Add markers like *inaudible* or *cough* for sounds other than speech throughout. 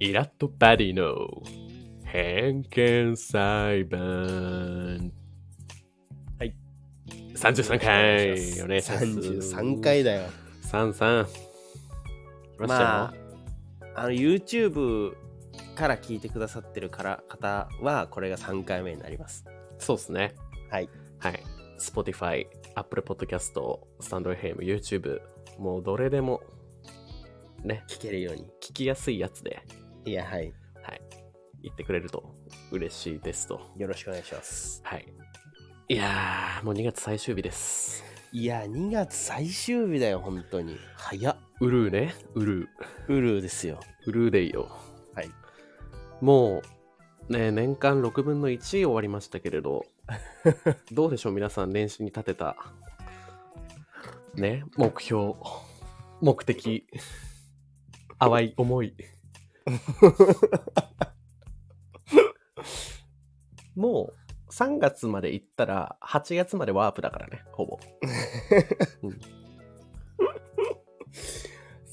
イラッとバディの偏見裁判。はい。33回、お願いします。33回だよ。33。来ましたあ、あの YouTube から聞いてくださってるから方は、これが3回目になります。そうですね。はい。はい。Spotify、Apple Podcast、StandFM、YouTube、もうどれでもね、聞けるように。聞きやすいやつで、いや、はい。はい。言ってくれると嬉しいですと。よろしくお願いします。はい。いやー、もう2月最終日です。いや、2月最終日だよ、本当に。早っ。ウルーね。ウルー。ウルーですよ。ウルーデイよ。はい。もう、ね、年間6分の1終わりましたけれど、*laughs* どうでしょう皆さん練習に立てた、ね、目標、目的、淡い思い。*laughs* もう3月まで行ったら8月までワープだからね、ほぼ。うん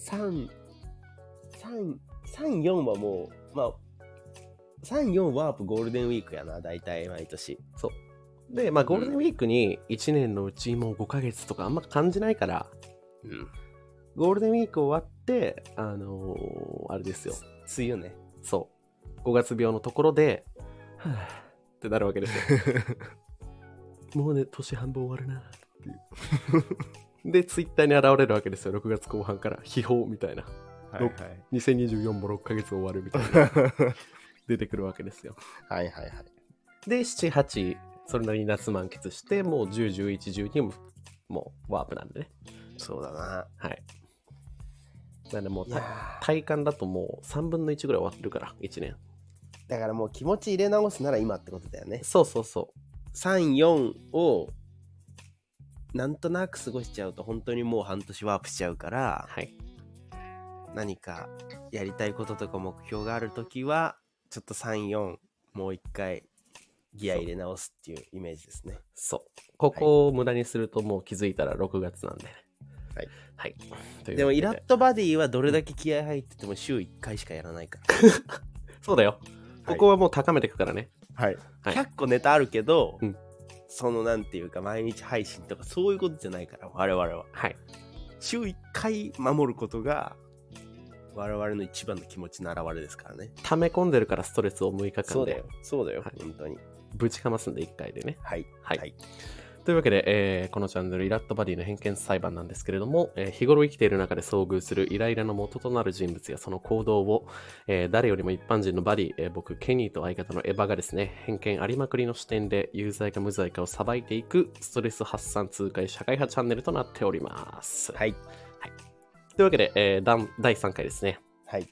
3、*laughs* 3、3、4はもう、まあ、3、4ワープゴールデンウィークやな、大体毎年。そう。で、まあゴールデンウィークに1年のうちもう5ヶ月とかあんま感じないから、うん。ゴールデンウィーク終わって、あのーあれですよ。梅雨ね。そう。5月病のところで、はぁってなるわけですよ。*laughs* もうね、年半分終わるなっていう。で、ツイッターに現れるわけですよ。6月後半から。秘宝みたいな。はいはい。2024も6ヶ月終わるみたいな。*laughs* 出てくるわけですよ。はいはいはい。で、7、8、それなりに夏満喫して、もう10、11、12も、もうワープなんでね。そうだな。はい。なんでもういやた体感だともう3分の1ぐらい終わってるから、1年。だからもう気持ち入れ直すなら今ってことだよね。そうそうそう。3、4をなんとなく過ごしちゃうと本当にもう半年ワープしちゃうからはい。何かやりたいこととか目標があるときはちょっと3、4もう一回ギア入れ直すっていうイメージですね。そう。ここを無駄にするともう気づいたら6月なんで。はい。はい。でもイラットバディはどれだけ気合入ってても週1回しかやらないか *laughs* そうだよ。ここはもう高めていくからね。ら。はい。はい100個ネタあるけど、うんそのなんていうか毎日配信とかそういうことじゃないから我々は。はい。週1回守ることが我々の一番の気持ちの表れですからね。溜め込んでるからストレスを6日間で。そうだよ。はい本当に。ぶちかますんで1回でね。はい。はい。はいというわけで、えーこのチャンネルイラットバディの偏見裁判なんですけれども、えー日頃生きている中で遭遇するイライラの元となる人物やその行動を、えー誰よりも一般人のバディ、えー僕、ケニーと相方のエヴァがですね、偏見ありまくりの視点で有罪か無罪かを裁いていくストレス発散痛快社会派チャンネルとなっております。はい。というわけで、えー第第3回ですね。はい。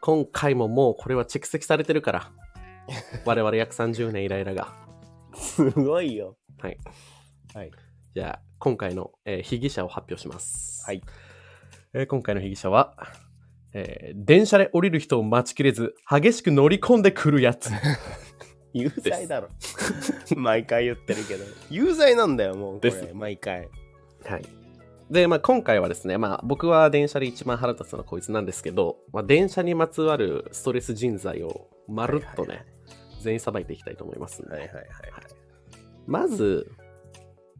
今回ももうこれは蓄積されてるから、我々約30年イライラが。*laughs* すごいよ。はい。はい。じゃあ、今回の、えー被疑者を発表します。はい。えー今回の被疑者は、えー電車で降りる人を待ちきれず、激しく乗り込んでくるやつ。*laughs* 有罪だろ。毎回言ってるけど。有罪なんだよ、もうこれ。です毎回。はい。で、まあ、今回はですね、まあ、僕は電車で一番腹立つのはこいつなんですけど、まあ、電車にまつわるストレス人材をまるっとね、はいはい全員さばいていきたいと思いますんで、はいはいはいまず、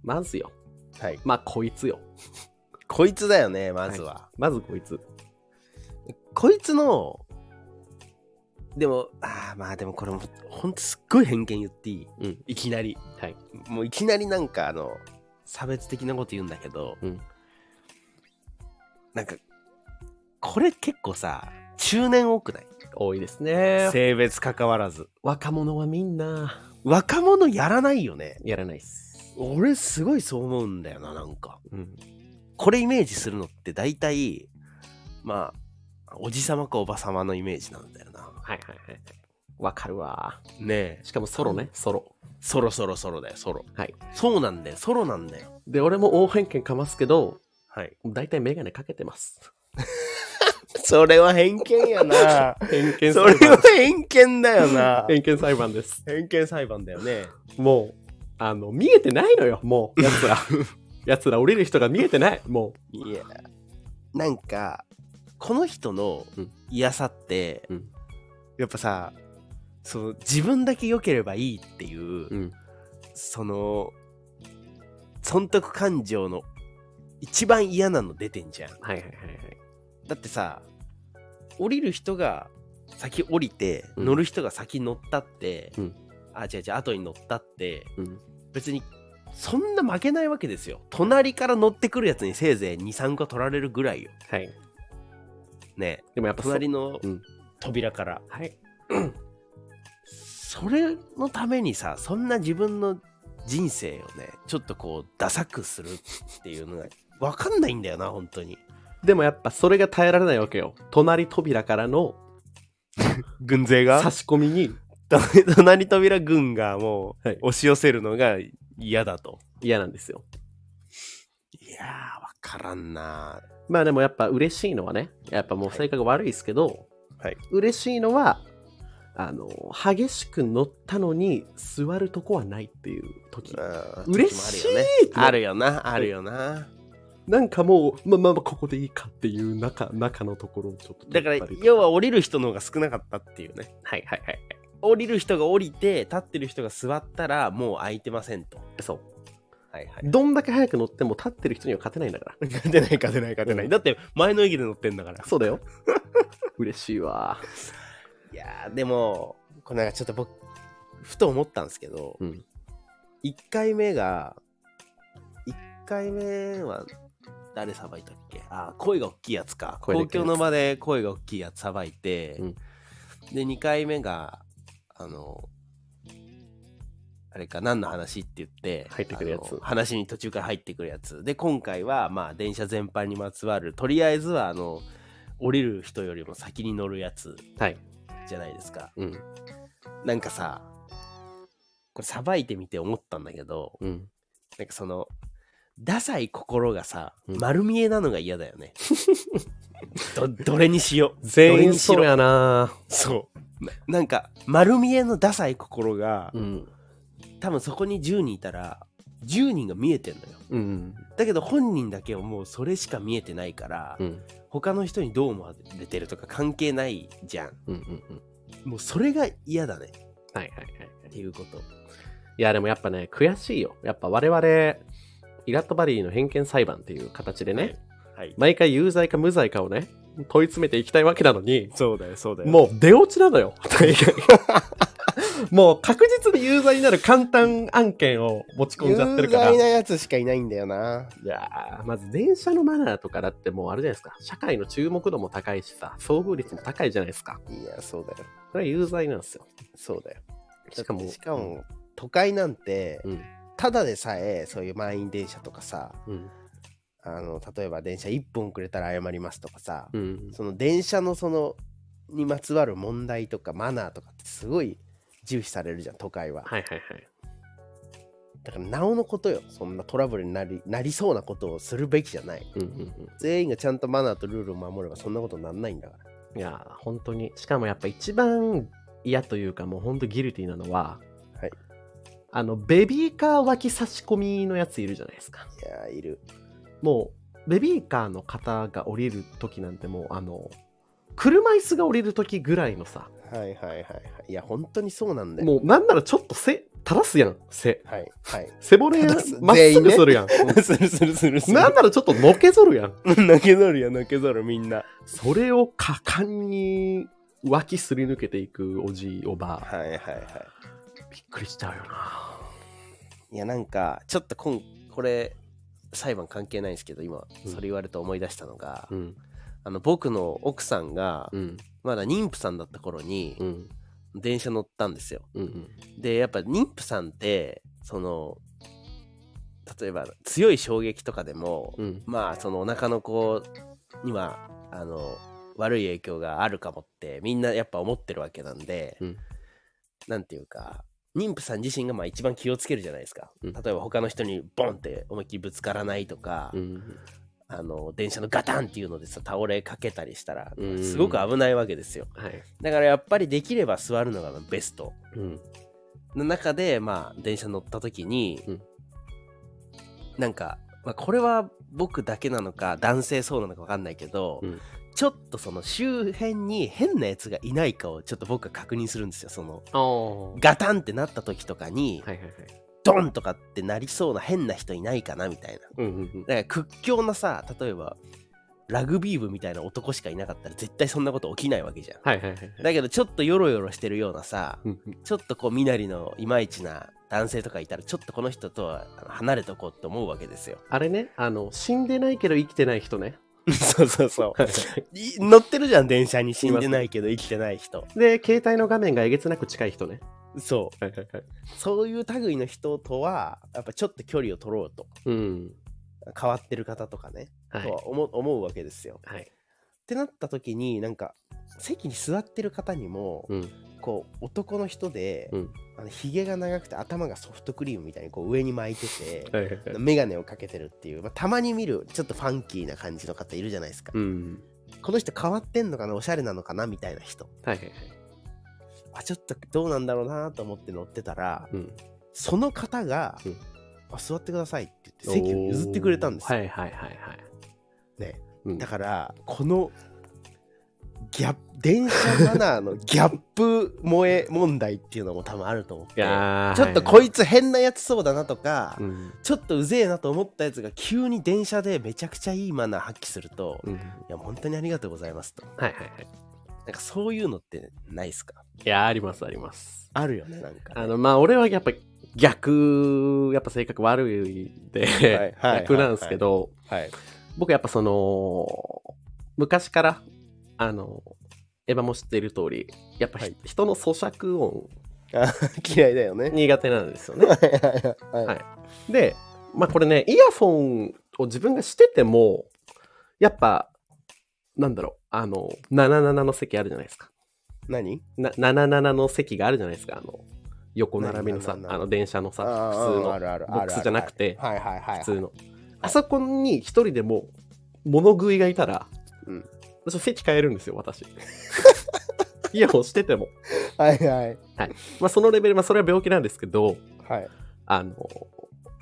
まずよ。はい。はい。まあ、こいつよ。こいつだよね、まずは。まずこいつ。こいつの、でも、ああ、まあでもこれも、ほんとすっごい偏見言っていい？うん。いきなり。はい。もういきなりなんかあの、差別的なこと言うんだけど、うんなんか、これ結構さ、中年多くない？多いですね。性別関わらず。若者はみんな、若者やらないよね。やらないっす。俺すごいそう思うんだよな、なんか。うん。これイメージするのって大体、まあ、おじさまかおばさまのイメージなんだよな。はいはいはい。わかるわ。ねえ。しかもソロね、ソロ。そろそろそろだよ、ソロ。はい。そうなんだよ、ソロなんだよ。で、俺も大偏見かますけど、はい。大体メガネかけてます。*laughs* それは偏見やな。偏見そ。れは偏見だよな。偏見裁判です。偏見裁判だよね。もう、あの、見えてないのよ、もう、奴ら。*laughs* 奴ら降りる人が見えてない、もいや、なんか、この人のうん嫌さって、うんやっぱさその自分だけ良ければいいっていう、うん。その損得感情の一番嫌なの出てんじゃんはいはいはいはい。だってさ降りる人が先降りて、うん。乗る人が先乗ったって、うん。あ違う違う後に乗ったってうん。別にそんな負けないわけですよ。隣から乗ってくるやつにせいぜい23個取られるぐらいよ。はい。ね。でもやっぱそ隣のうん。扉から、はい。*clears throat* それのためにさそんな自分の人生をねちょっとこうダサくするっていうのが分かんないんだよな本当にでもやっぱそれが耐えられないわけよ。隣扉からの *laughs* 軍勢が？差し込みに *laughs* 隣扉軍がもうはい押し寄せるのが嫌だと。嫌なんですよ。いやー、わからんなまあでもやっぱ嬉しいのはね、やっぱもう性格悪いですけど、はい。嬉しいのは、あの、激しく乗ったのに座るとこはないっていう時。うん嬉しい。あるよな、あるよな。なんかもう、まあまあまあここでいいかっていう中、中のところをちょっとだから要は降りる人の方が少なかったっていうね。はいはいはい降りる人が降りて、立ってる人が座ったら、もう空いてませんと。はい。そう。はいはい。どんだけ早く乗っても立ってる人には勝てないんだから。*laughs* 勝てない勝てない勝てない。うんだって前の駅で乗ってんだから。そうだよ。*laughs* 嬉しいわ。*laughs* いやー、でも、これなんかちょっと僕、ふと思ったんですけど、うん。1回目が、1回目は誰さばいたっけ？あ、声が大きいやつか。公共の場で声が大きいやつさばいて、うんで、2回目が、あの、あれか、何の話って言って、入ってくるやつ話に途中から入ってくるやつ。で、今回は、まあ、電車全般にまつわる、とりあえずは、あの、降りる人よりも先に乗るやつはい。じゃないですか。うん。なんかさ、これさばいてみて思ったんだけど、うん。なんかその、ダサい心がさ、うん丸見えなのが嫌だよね。*laughs* ど、どれにしよう。全員そうやなそう。ななんか、丸見えのダサい心が、うん。多分そこに10人いたら、10人が見えてんのよ。うん。だけど本人だけはもうそれしか見えてないから、うん。他の人にどう思われてるとか関係ないじゃん。うん。うん。うん。もうそれが嫌だね。はいはいはい。っていうこと。いや、でもやっぱね、悔しいよ。やっぱ我々、イラットバディの偏見裁判っていう形でね、はい。毎回有罪か無罪かをね、問い詰めていきたいわけなのに、そうだよ、そうだよ。もう出落ちなのよ。*laughs* もう確実に有罪になる簡単案件を持ち込んじゃってるから。い有罪なやつしかいないんだよな。やーまず電車のマナーとかだってもうあれじゃないですか。社会の注目度も高いしさ、遭遇率も高いじゃないですか。いや、そうだよ。それは有罪なんですよ。そうだよ。しかも、しかも、都会なんて、うん。ただでさえ、そういう満員電車とかさ、うん。あの、例えば電車1分遅れたら謝りますとかさ、うん。その電車のその、にまつわる問題とかマナーとかってすごい重視されるじゃん、都会は。はいはいはい。だから、なおのことよ。そんなトラブルになりなりそうなことをするべきじゃない。うんうんうん。全員がちゃんとマナーとルールを守ればそんなことになんないんだから。いやー、本当に。しかもやっぱ一番嫌というか、もう本当ギルティなのは、はい。あの、ベビーカー脇差し込みのやついるじゃないですか。いやー、いる。もう、ベビーカーの方が降りる時なんてもう、あの、車椅子が降りる時ぐらいのさ、はいはいはいはい。いや、本当にそうなんだよ。もうなんならちょっと背、垂らすやん、背。はいはい。背骨まっすぐするやん。するするするする。なんならちょっとのけぞるやん。*laughs* 泣けぞるよ、泣けぞる、みんな。それを果敢に脇すり抜けていくおじいおばあ、はいはいはい。びっくりしちゃうよな。いや、なんか、ちょっとこん、これ、裁判関係ないんですけど、今、うんそれ言われて思い出したのが、うん、あの、僕の奥さんが、うん、まだ妊婦さんだった頃にう、ん、電車乗ったんですよ。うん、うん。で、やっぱ妊婦さんって、その、例えば強い衝撃とかでも、うん、まあそのお腹の子にはあの悪い影響があるかもってみんなやっぱ思ってるわけなんで、うんなんていうか妊婦さん自身がまあ一番気をつけるじゃないですか、うん。例えば他の人にボンって思いっきりぶつからないとか、うん、あの電車のガタンっていうのでさ倒れかけたりしたらうん。すごく危ないわけですよ。はい。だからやっぱりできれば座るのがベスト。うん、の中でまあ電車乗った時に、うん。なんか、まあ、これは僕だけなのか男性そうなのか分かんないけど、うんちょっとその周辺に変なやつがいないかをちょっと僕が確認するんですよ。その、ガタンってなった時とかに、いはいはい。ドンとかってなりそうな変な人いないかなみたいな。うんうんうん。だから屈強なさ、例えば、ラグビー部みたいな男しかいなかったら絶対そんなこと起きないわけじゃん。はいはいはいはい。だけどちょっとヨロヨロしてるようなさ、うんうんちょっとこう身なりのいまいちな男性とかいたらちょっとこの人とは離れとこうって思うわけですよ。あれね、あの、死んでないけど生きてない人ね。*laughs* そうそうそう。い乗ってるじゃん電車に死んでないけど生きてない人。で、携帯の画面がえげつなく近い人ね。そう。はいはいはい。そういう類の人とはやっぱちょっと距離を取ろうと。うん。変わってる方とかね。はいと。は思う思うわけですよ。はい。ってなった時になんか席に座ってる方にも、うん。こう男の人で、うんあのひげが長くて頭がソフトクリームみたいにこう上に巻いてて、はいはいはい。メガネをかけてるっていう、まあ、たまに見るちょっとファンキーな感じの方いるじゃないですか、うん。この人変わってんのかな？おしゃれなのかな？みたいな人はいはいはい。あちょっとどうなんだろうなと思って乗ってたらうん。その方が、うんあ座ってくださいって言って席を譲ってくれたんですよ、はいはいはいはい。ね、うんだからこのギャップ電車マナーのギャップ萌え問題っていうのも多分あると思ってちょっとこいつ変なやつそうだなとか、うん。ちょっとうぜえなと思ったやつが急に電車でめちゃくちゃいいマナー発揮すると、いうん。や本当にありがとうございますとはいはいはい。なんかそういうのってないっすか？いやー、ありますあります。あるよねなんかね、あの、まあ、俺はやっぱ逆、やっぱ性格悪いんで、はいはい逆なんですけど、はい僕やっぱその、昔から、あの、エヴァも知っている通り、やっぱひ、はい。人の咀嚼音。あ嫌いだよね。苦手なんですよね。*laughs* はいはいはい。はい。で、まあこれね、イヤフォンを自分がしてても、やっぱ、なんだろう、あの、77の席あるじゃないですか。何？な77の席があるじゃないですか。あの、横並びのさ、何？77あの電車のさ、あ普通のボックスじゃなくて、はいはいはい。普通の。あそこに一人でも物食いがいたら、うん私席変えるんですよ、私。*laughs* イヤホンしてても。はいはいまあそのレベル、まあそれは病気なんですけど、はいあの、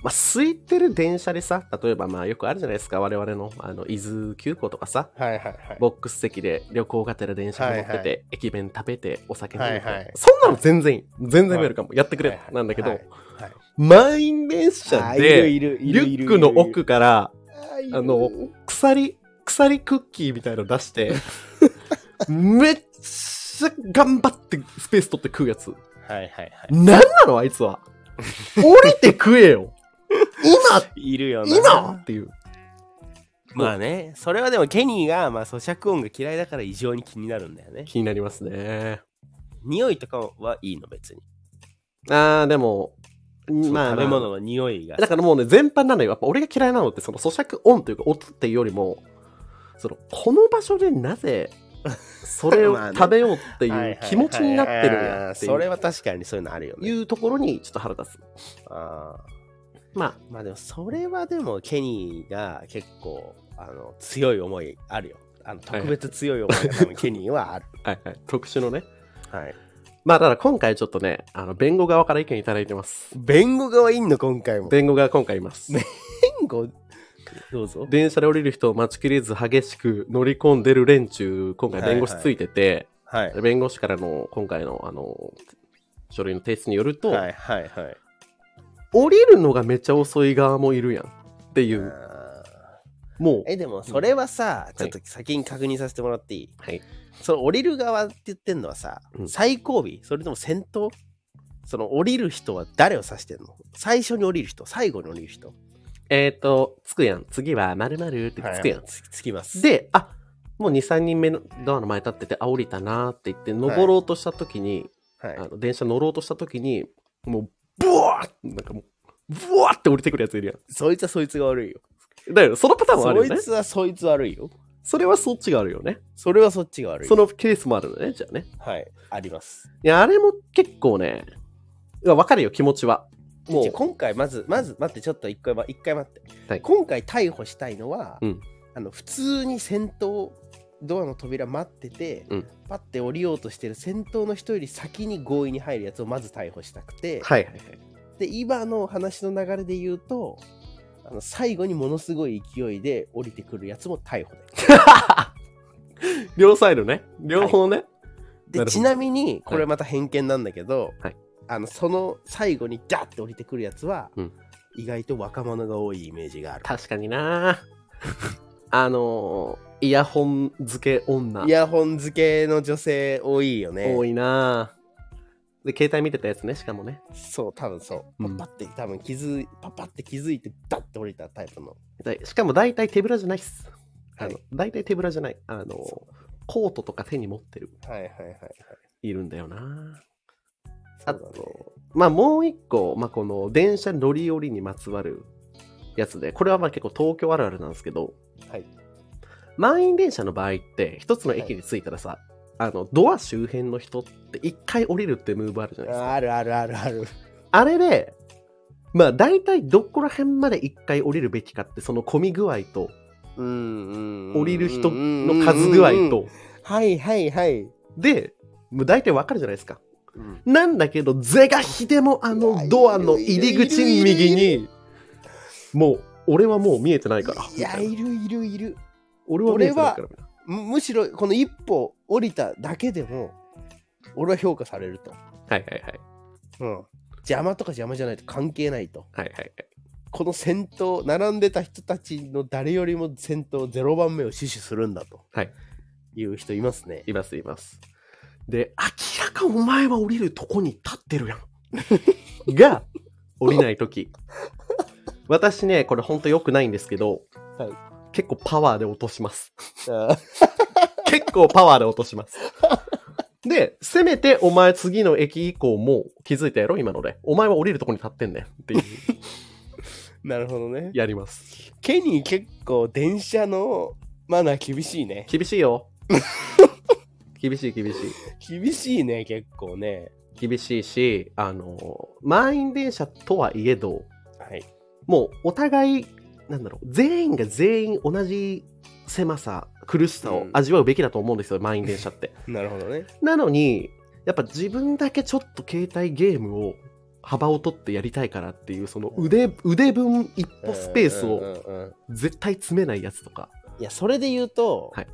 まあ空いてる電車でさ、例えばまあよくあるじゃないですか、我々の、あの、伊豆急行とかさ、はいはいはいボックス席で旅行がてら電車に乗ってて、はいは駅弁食べてお酒飲んでて、はいはいそんなの全然いい。全然ウェルカム。やってくれ、はいはいなんだけど、はいはい満員電車で、いるいリュックの奥から、あの、鎖、鎖クッキーみたいの出して、*laughs* めっちゃ頑張ってスペース取って食うやつ。はいはいはいなんなのあいつは。降りて食えよ。今、いるよな今っていう。まあねそれはでもケニーがまあ咀嚼音が嫌いだから異常に気になるんだよね気になりますね。匂いとかはいいの別に、あー、でも、まあ、まあ食べ物の匂いがだからもうね、全般なのよ。やっぱ俺が嫌いなのって、その咀嚼音というか音っていうよりも、その、この場所でなぜ、*laughs* それを食べようってはいう気持ちになってるんやっていう。それは確かにそういうのあるよね。いうところにちょっと腹立つ。あまあ、ーまあでもそれはでもケニーが結構あの強い思いあるよ。あの特別強い思いが多分ケニーはある。はいはい。特殊のね。はい。まあ、ただ今回ちょっとね、あの、弁護側から意見いただいてます。弁護側いんの今回も。弁護側今回います。弁護どうぞ。電車で降りる人を待ちきれず激しく乗り込んでる連中、今回弁護士ついてて、はい。弁護士からの今回のあの、書類の提出によると、はいはいはい。降りるのがめっちゃ遅い側もいるやんっていう、あもう。ー、えでもそれはさ、ん。ちょっと先に確認させてもらっていい、はい。その降りる側って言ってんのはさ、うん。最後尾それとも先頭？その降りる人は誰を指してんの？最初に降りる人最後に降りる人えっ、ー、と、つくやん。次は〇〇ってつくやん。つつきますで、あもう2、3人目のドアの前立ってて、あ、降りたなーって言って、登ろうとしたときに、はいあの電車乗ろうとしたときに、もう、ブワーなんかもう、ブワーって降りてくるやついるやそいつはそいつが悪いよん。だよ、そのパターンもあるよねそい。つはそいつ悪いよそれはそっちがあるよね。それはそっちが悪いそのケースもあるのね、じゃあね。はいありますいや、あれも結構ね、わかるよ、気持ちは。もう。今回まずまず待ってちょっと一回ま一回待って、はい。今回逮捕したいのは、うん。あの普通に先頭ドアの扉待ってて、うん。パッて降りようとしてる先頭の人より先に強引に入るやつをまず逮捕したくて、はい。はいはい。で今の話の流れで言うとあの最後にものすごい勢いで降りてくるやつも逮捕で。*laughs* 両サイドね。両方ね。なるほど。でちなみにこれまた偏見なんだけど、はいあのその最後にダッて降りてくるやつは、うん。意外と若者が多いイメージがある。確かにな。*laughs* あのーイヤホン付け女。イヤホン付けの女性多いよね。多いな。で、携帯見てたやつね、しかもね。そう多分そう。うん。パッパって多分気づいパッパって気づいてダッて降りたタイプの。でしかも大体手ぶらじゃないっす。あのはい、大体手ぶらじゃない。あの、そコートとか手に持ってる、はいはいはいはい。いるんだよなあと、まあもう一個、まあこの電車乗り降りにまつわるやつで、これはまあ結構東京あるあるなんですけど、はい。満員電車の場合って、一つの駅に着いたらさ、あの、ドア周辺の人って一回降りるってムーブあるじゃないですか。あるあるあるある。あれで、まあ大体どこら辺まで一回降りるべきかって、その混み具合と、降りる人の数具合と、はいはいはい、で、もう大体わかるじゃないですか。うんなんだけど、是が非でもあいのやドアの入り口右に、もう、俺はもう見えてないから。いやいるいるいる俺は見えてないから。むむしろこの一歩降りただけでも俺は評価されると、はいはいはい。うん、邪魔とか邪魔じゃないと関係ないとはいはいはい。この先頭並んでた人たちの誰よりも先頭0番目を死守するんだとはい。いう人いますねいますいます。で、明らかお前は降りるとこに立ってるやん。*laughs* が、降りないとき。私ね、これほんと良くないんですけど、はい結構パワーで落とします。あ *laughs* 結構パワーで落とします。で、せめてお前次の駅以降も気づいたやろ？今ので。お前は降りるとこに立ってんねんっていう、ー *laughs* なるほどねやります。ケニー結構電車のマナー厳しいね厳しいよ。厳しい厳しい。厳しいね結構ね。厳しいし、あの、満員電車とはいえど、はい。もうお互い、なんだろう、全員が全員同じ狭さ、苦しさを味わうべきだと思うんですよ、満員電車って。*laughs* なるほどね。なのに、やっぱ自分だけちょっと携帯ゲームを幅を取ってやりたいからっていう、その腕、腕分一歩スペースをうんうんうんうん。絶対詰めないやつとか。いやそれで言うと、はい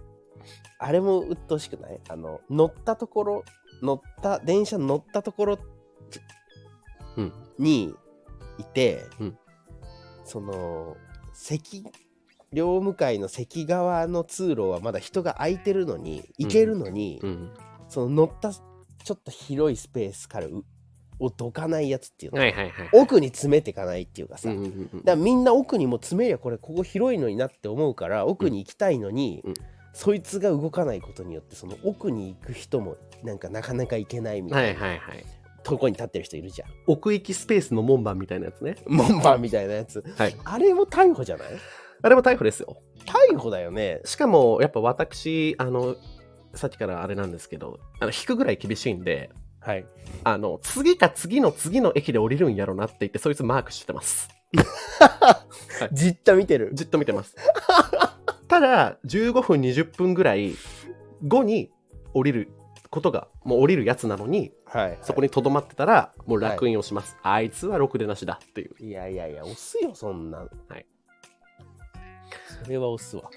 あれも鬱陶しくない？あの乗ったところ乗った電車乗ったところうん。にいて、うん。その席両向かいの席側の通路はまだ人が空いてるのに行けるのに、うん。その乗ったちょっと広いスペースからうをどかないやつっていうの、はいはいはい。奥に詰めていかないっていうかさ、うんうんうんうん。だからみんな奥にも詰めりゃこれここ広いのになって思うから奥に行きたいのに、うんそいつが動かないことによってその奥に行く人もなんかなかなか行けないみたはいいなはいはい。とこに立ってる人いるじゃん。奥行きスペースの門番みたいなやつね。門番みたいなやつ。はい。あれも逮捕じゃない？あれも逮捕ですよ。逮捕だよね。しかも、やっぱ私、あの、さっきからあれなんですけど、あの、引くぐらい厳しいんで、はい。あの、次か次の次の駅で降りるんやろなって言って、そいつマークしてます。*laughs* じっと見てる。じっと見てます。*laughs* ただ、15分、20分ぐらい後に降りることが、もう降りるやつなのに、はい。そこに留まってたら、もう楽印をします。あいつはろくでなしだっていう。いやいやいや、押すよ、そんなん。はい。それは押すわ。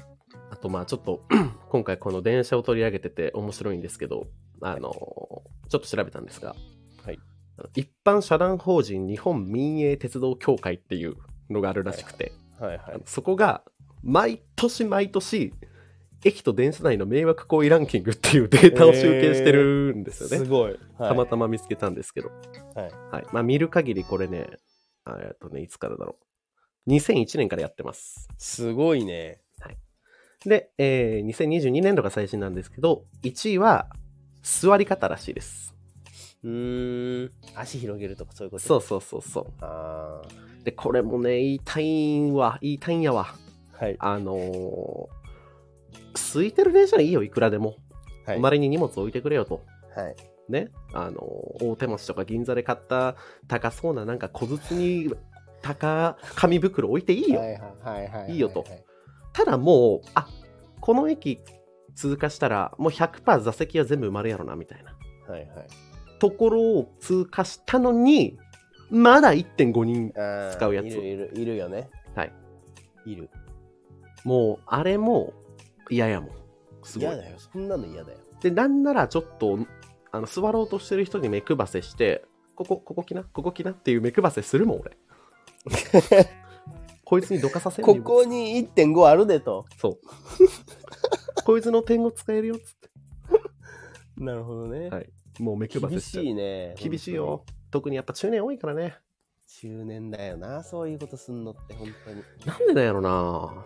あと、まあちょっと、*clears throat* 今回この電車を取り上げてて面白いんですけど、あの、ちょっと調べたんですが、はい。一般社団法人日本民営鉄道協会っていうのがあるらしくて、はいはい。そこが毎年毎年駅と電車内の迷惑行為ランキングっていうデータを集計してるんですよね。すごい。はいたまたま見つけたんですけど。はい。はい。まあ見る限りこれね、あえっとね、いつからだろう。2001年からやってます。すごいね。で、えー2022年度が最新なんですけど、1位は座り方らしいです。うーん。足広げるとかそういうこと？そううそうそうそう。あで、これもね、言いたいんは、言いたいんやわ。あ。はい。あのー空いてる電車はいいよ、いくらでも。はい。周りに荷物置いてくれよと。はい。ね？あのー大手町とか銀座で買った高そうななんか小筒に高紙袋置いていいよ。はいはいよとただもう、あこの駅通過したらもう100%座席は全部埋まるやろな、みたいな。はいはい。ところを通過したのに、まだ1.5人。使うやついるいるいるよね。はい。いる。もう、あれも嫌やもん。すごい。嫌だよ。そんなの嫌だよ。でなんならちょっとあの座ろうとしてる人に目くばせしてここここ来な？ここ来な？っていう目くばせするもん俺。*laughs* こいつにどかさせんここに1.5あるでと。そう。こいつの点を使えるよっつっ *laughs* なるほどね、はい。てもう目くばせ厳しいね。厳しいよ。特にやっぱ中年多いからね。中年だよなそういうことすんのって本当に。なんでなんやろな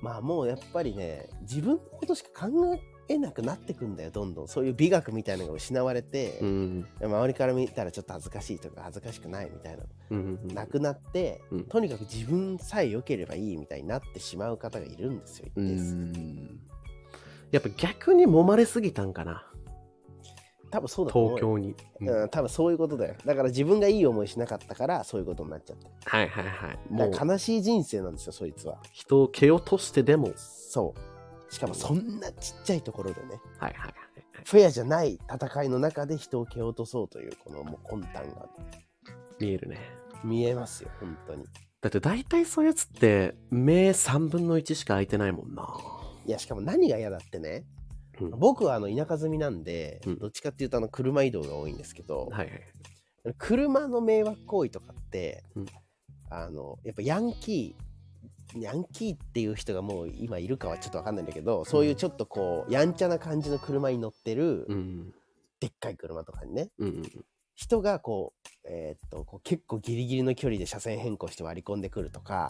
まあもうやっぱりね自分のことしか考えなくなってくんだよどんどん。そういう美学みたいなのが失われて、うん。周りから見たらちょっと恥ずかしいとか恥ずかしくないみたいなうんなくなって、うん。とにかく自分さえ良ければいいみたいになってしまう方がいるんですよ一う定やっぱ逆に揉まれすぎたんかな多分そうだ東京に、うん。うん、多分そういうことだよ。だから自分がいい思いしなかったからそういうことになっちゃって。はいはいはい。もう。悲しい人生なんですよそいつは。人を蹴落としてでも。そう。しかもそんなちっちゃいところでね。はいはいはいフェアじゃない戦いの中で人を蹴落とそうというこのもう魂胆が。見えるね。見えますよ本当に。だって大体そういうやつって目3分の1しか開いてないもんな。いやしかも何が嫌だってねうん。僕はあの田舎住みなんで、うん。どっちかっていうとあの車移動が多いんですけど、はいはい。車の迷惑行為とかって、うん。あのやっぱヤンキーヤンキーっていう人がもう今いるかはちょっとわかんないんだけど、そういうちょっとこうやんちゃな感じの車に乗ってる、うん。でっかい車とかにね。うんうん人がこう,、えーっとこう結構ギリギリの距離で車線変更して割り込んでくるとか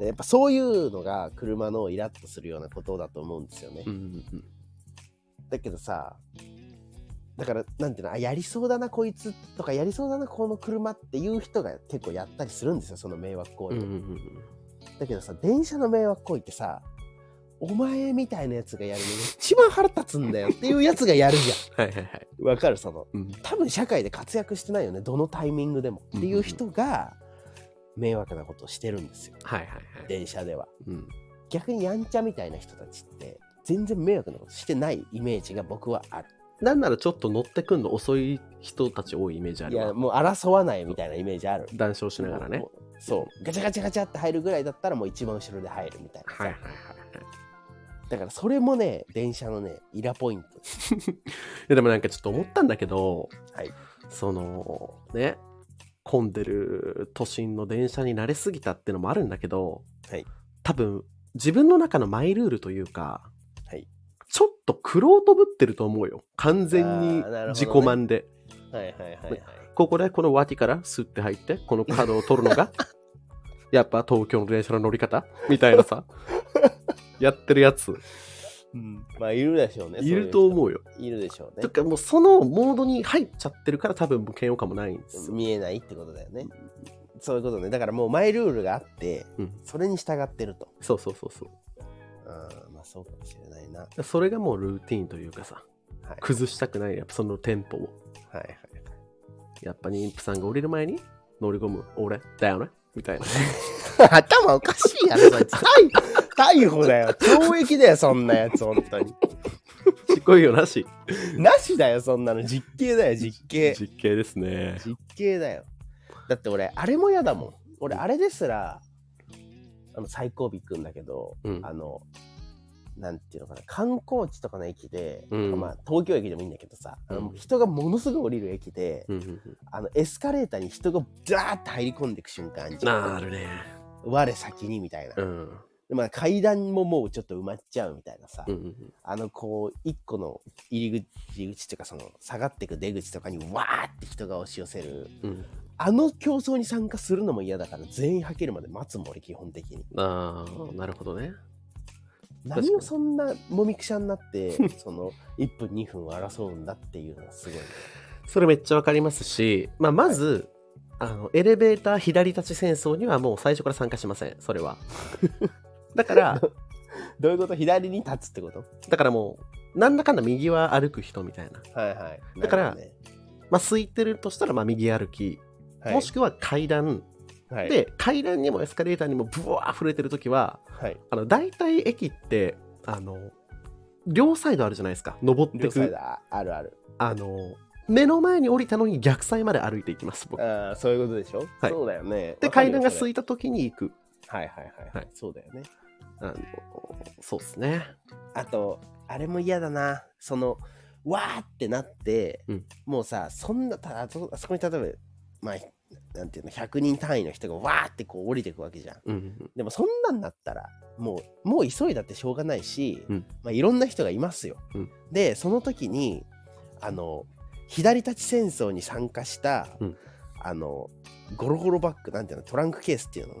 やっぱそういうのが車のイラッとするようなことだと思うんですよね。うんうんうんだけどさだからなんていうのあやりそうだなこいつとかやりそうだなこの車っていう人が結構やったりするんですよその迷惑行為を、うんうんうんだけどさ電車の迷惑行為ってさお前みたいなやつがやるのが一番腹立つんだよっていうやつがやるじ *laughs* はいはいはい。ゃんわかる？そのうん。多分社会で活躍してないよねどのタイミングでも。っていう人が迷惑なことをしてるんですよ。はいはいはい。電車では。うん。逆にやんちゃみたいな人たちって全然迷惑なことしてないイメージが僕はある。なんならちょっと乗ってくんの遅い人たち多いイメージあるわ。いやもう争わないみたいなイメージある。談笑しながらね。もうそう。ガチャガチャガチャって入るぐらいだったらもう一番後ろで入るみたいなさ、はいはいはいはい。だからそれもね電車のねイラポイント。*laughs* いやでもなんかちょっと思ったんだけど、はい。そのね混んでる都心の電車に慣れすぎたってのもあるんだけど、はい。多分自分の中のマイルールというか、とクロートぶってると思うよ。完全に自己満で、はいはいはいはい。ここでこの脇からスッて入ってこの角を取るのが *laughs* やっぱ東京の電車の乗り方？みたいなさ。やってるやつ。うん。まあいるでしょうねいると思ううよ。いるでしょうね。とかもうそのモードに入っちゃってるから多分嫌悪感もないんですよ。見えないってことだよね。そういうことね。だからもうマイルールがあってうん、それに従ってると。そうそうそうそう。うんまあそうかもしれないな。はそれがもうルーティーンというかさ、いはい。崩したくない、やっぱそのテンポを。はいやっぱ妊婦さんが降りる前に乗り込む俺だよねみたいな。*laughs* 頭おかしいやろそいつ逮逮捕だよ。懲役だよそんなやつ本当に。しっこいよなし。なしだよそんなの。実刑だよ実刑。実刑ですね。実刑だよ。だって俺あれも嫌だもん。俺あれですらあの最後尾行くんだけど、うんあのなんていうのかな観光地とかの駅で、うんまあ、東京駅でもいいんだけどさ、あのうん人がものすごい降りる駅で、うんあのエスカレーターに人がザーって入り込んでいく瞬間あんじゃんなるね。我先にみたいな、うん。でまあ、階段ももうちょっと埋まっちゃうみたいなさ、うんうんあのこう一個の入り口口というかその下がっていく出口とかにわーって人が押し寄せるうん。あの競争に参加するのも嫌だから全員はけるまで待つもん俺基本的に。ああ、なるほどね。何をそんなもみくしゃになってその1分2分を争うんだっていうのがすごいね。*laughs* それめっちゃわかりますし、まあ、まず、あのエレベーター左立ち戦争にはもう最初から参加しません、それは。*laughs* だから、*laughs* どういうこと？左に立つってこと？だからもう、なんだかんだ右は歩く人みたいな。はいはい。だからなるほどね。まあ、空いてるとしたら、まあ、右歩き、はい。もしくは階段、はい。で、階段にもエスカレーターにもブワー触れてるときは、はい。あの、大体駅って、あの、両サイドあるじゃないですか。登ってく。ああるある。あの、目の前に降りたのに逆サイまで歩いていきます、僕。ああそういうことでしょ、はい。そうだよね。で、階段が空いたときに行く。はいはいはい、ははい。い、そうだよね。あのそうですね。あとあれも嫌だな。そのわーってなって、うん。もうさそんなたあそあそこに例えばまあなんていうの100人単位の人がわーってこう降りていくわけじゃん。うん。でもそんなんなったらもうもう急いだってしょうがないし、うん。まあ、いろんな人がいますよ、うん。でその時にあの左立ち戦争に参加した、うん。あのゴロゴロバッグなんていうのトランクケースっていうの？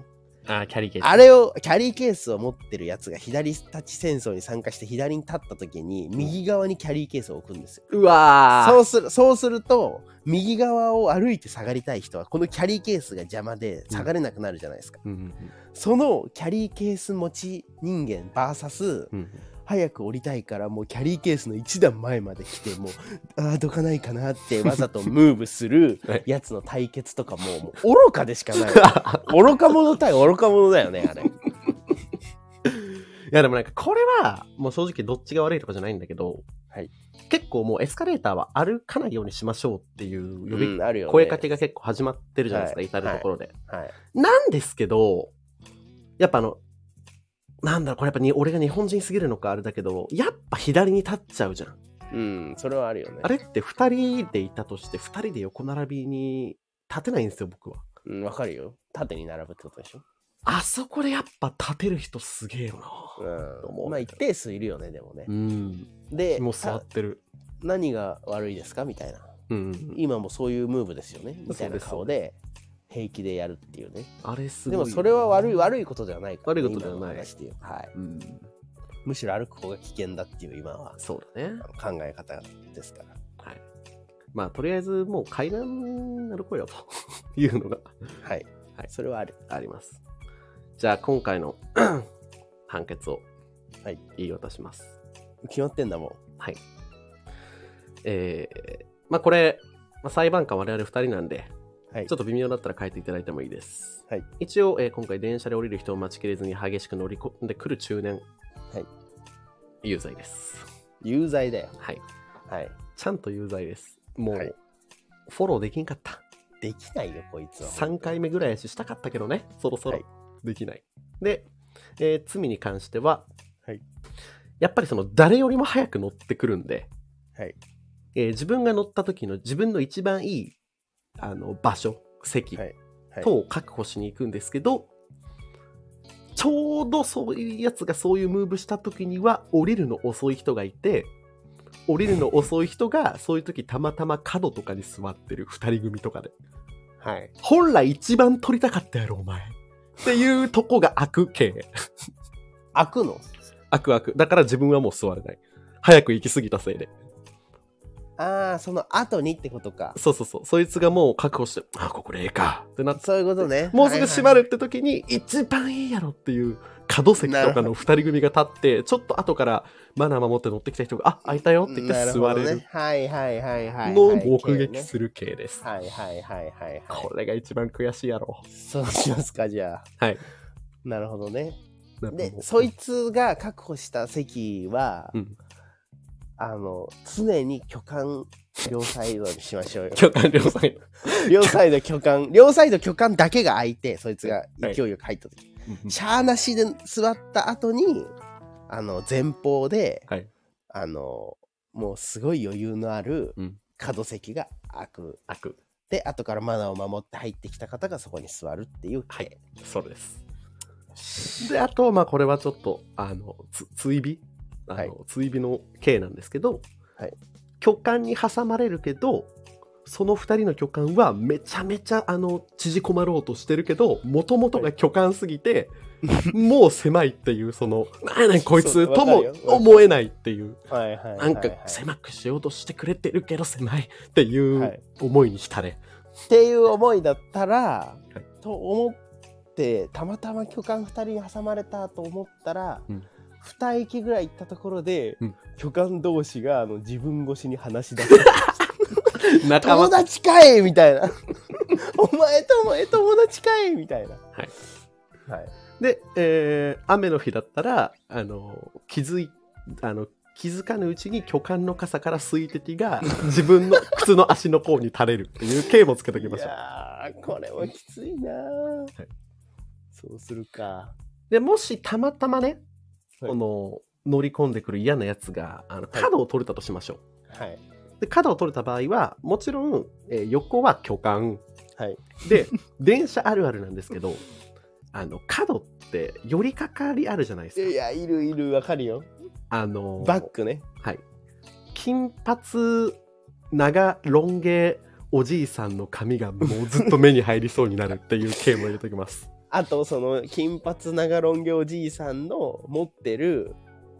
あー、キャリーケース。あれをキャリーケースを持ってるやつが左立ち戦争に参加して左に立った時に右側にキャリーケースを置くんですよ。うわー。そうするそうすると右側を歩いて下がりたい人はこのキャリーケースが邪魔で下がれなくなるじゃないですか。うんうんそのキャリーケース持ち人間 VS うん。うん早く降りたいからもうキャリーケースの一段前まで来てもう *laughs* ああどかないかなってわざとムーブするはい。やつの対決とかももう愚かでしかない。*laughs* 愚か者対愚か者だよねあれ。いやでもなんかこれはもう正直どっちが悪いとかじゃないんだけど、はい。結構もうエスカレーターは歩かないようにしましょうっていう呼び、うんね。声かけが結構始まってるじゃないですか、はい。至るところで。はい。なんですけど、やっぱあの、なんだろう、これやっぱに俺が日本人すぎるのかあれだけど、やっぱ左に立っちゃうじゃん。うんそれはあるよね。あれって二人でいたとして、二人で横並びに立てないんですよ、僕は。うんわかるよ。縦に並ぶってことでしょ。あそこでやっぱ立てる人すげえよな。うん。まあ一定数いるよねでもねう。ん。でもう座ってる。何が悪いですかみたいな。うん。今もそういうムーブですよねみたいな顔で平気でやるっていうね。あれすごい。でもそれは悪い悪いことではないから、悪いことではない今の話ではい。うん。むしろ歩く方が危険だっていう今はそうだね。考え方ですから。はい。まあ、とりあえずもう階段歩こうよと *laughs* いうのがはい。はいそれはある。あります。じゃあ、今回の *clears throat* 判決をはい言い渡します。決まってんだもん。はい。えー、まあこれ、まあ、裁判官我々2人なんで、はいちょっと微妙だったら変えていただいてもいいです。はい。一応、えー今回電車で降りる人を待ちきれずに激しく乗り込んでくる中年、はい。有罪です。有罪だよ。はい。はい。ちゃんと有罪です。もう、はいフォローできんかった。できないよ、こいつは。3回目ぐらいやししたかったけどね、そろそろはいできない。で、えー罪に関しては、はいやっぱりその誰よりも早く乗ってくるんで、はい。えー自分が乗った時の自分の一番いいあの場所、席はいはい等を確保しに行くんですけど、ちょうどそういうやつがそういうムーブした時には降りるの遅い人がいて、降りるの遅い人がそういう時たまたま角とかに座ってる二人組とかで、はい。本来一番撮りたかったやろ、お前。っていうとこが開く系。開くの？開く開く。だから自分はもう座れない。早く行き過ぎたせいで。ああ、その後にってことか。そうそうそう。そいつがもう確保して、あ、ここでええか。ってなって、そういうことね。もうすぐ閉まる。るって時に、一番いいやろっていう、角席とかの二人組が立って、ちょっと後からマナー守って乗ってきた人が、*laughs* あ、開いたよって言って座れるね。はいはいはいはい。のをはい目撃する系です。はいはいはいはいはい。これが一番悔しいやろ。そうしますか、じゃあ。はい。なるほどね。でそいつが確保した席は、うんあの、常に巨漢両サイドにしましょうよ。許可両さん。両サイド巨漢、両サイド巨漢だけが空いて、そいつがはい勢いよく入った時。シャーなしで座った後に、あの、前方で、はい。あの、もうすごい余裕のあるうん角席が開く。開く。で、後からマナーを守って入ってきた方がそこに座るっていう系。はいそうです。で、あと、まあ、これはちょっと、あの、つ追尾あの、はい。追尾の刑なんですけど、はい。巨漢に挟まれるけど、その二人の巨漢はめちゃめちゃ、あの、縮こまろうとしてるけど、もともとが巨漢すぎて、もう狭いっていう、その、なんやこいつとも思えないっていう、はいはいはい、なんか狭くしようとしてくれてるけど狭いっていうはい。思いに浸れ。っていう思いだったら、い。と思ってたまたま巨漢2人に挟まれたと思ったら、うん二駅ぐらい行ったところで、うん。巨漢同士があの自分越しに話し出す。*laughs* 仲間。友達かいみたいな。*laughs* お前とお前友達かいみたいな。はい。はい。で、えー雨の日だったら、あの、気づい、あの、気づかぬうちに巨漢の傘から水滴が *laughs* 自分の靴の足の甲に垂れるっていう刑もつけときまいしょう。やーこれはきついなー、い。そうするか。で、もしたまたまね、はいこの、乗り込んでくる嫌なやつが、あの角を取れたとしましょう。はい。で、角を取れた場合は、もちろん、えー横は巨漢。はい。で、電車あるあるなんですけど、*laughs* あの、角って寄りかかりあるじゃないですか。いや、いるいる、わかるよ。あの、バックね。はい。金髪、長、ロン毛、おじいさんの髪がもうずっと目に入りそうになるっていう系も入れときます。あと、その、金髪長ロン毛おじいさんの持ってる、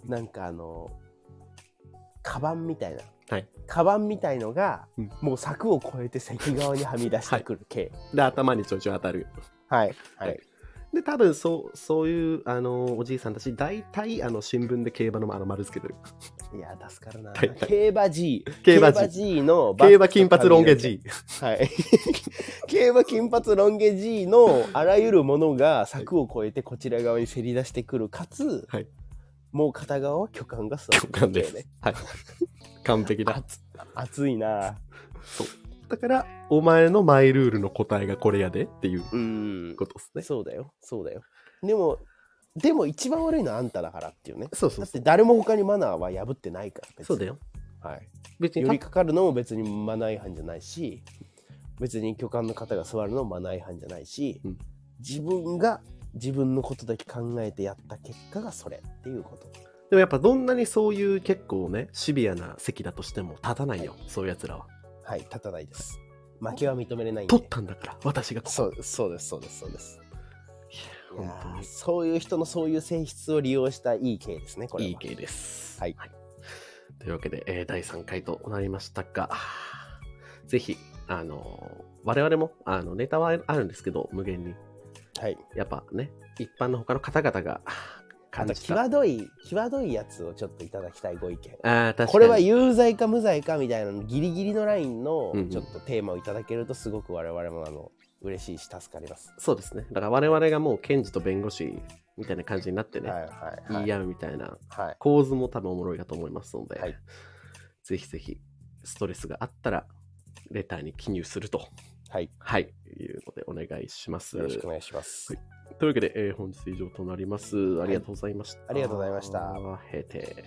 なんかあの、カバンみたいな。はい。カバンみたいのが、うんもう柵を越えて関側にはみ出してくる系。で、頭にちょいちょい当たる。はい。ははいい。で、多分そう、そういう、あの、おじいさんたち、大体、あの、新聞で競馬のあの丸つけてる。いや、助かるな。はいはい競馬 G。競馬 G G の競グ馬金髪ロン毛 G。はい。*laughs* 競馬金髪ロン毛 G のあらゆるものが柵を越えてこちら側にせり出してくる、かつ、はいもう片側は巨漢が座って巨漢ですね。はい。完璧だ。熱熱いなだから、お前のマイルールの答えがこれやでっていううん。ことですね。そうだよ。そうだよ。でも、でも一番悪いのはあんただからっていうね。そうそう。だって誰も他にマナーは破ってないから。別にそうだよ。はい。別に寄りかかるのも別にマナー違反じゃないし、別に巨漢の方が座るのもマナー違反じゃないし、うん自分が自分のことだけ考えてやった結果がそれっていうこと。でもやっぱどんなにそういう結構ね、シビアな席だとしても立たないよ。そういう奴らは。はい、立たないです。負けは認めれないんで。取ったんだから、私がここ。そうそうです、そうです、そうです。いや本当にーそういう人のそういう性質を利用したいい系ですね、これは。いい系です。はいというわけで、えー第3回となりましたが、ぜひ、あのー我々もあのネタはあるんですけど、無限に。はい。やっぱね、一般の他の方々があ感の、じた。際どい、際どいやつをちょっといただきたいご意見。あー確かにこれは有罪か無罪かみたいなのギリギリのラインのちょっとテーマをいただけるとすごく我々もあの嬉しいし助かります。そうですね。だから我々がもう検事と弁護士みたいな感じになってね、はいはいはい。言い合うみたいなはい。構図も多分おもろいかと思いますので、はいぜひぜひストレスがあったら、レターに記入すると、はい。はい、いうのでお願いします。よろしくお願いします。はいというわけで、えー本日以上となります。ありがとうございました。ありがとうございましたへて。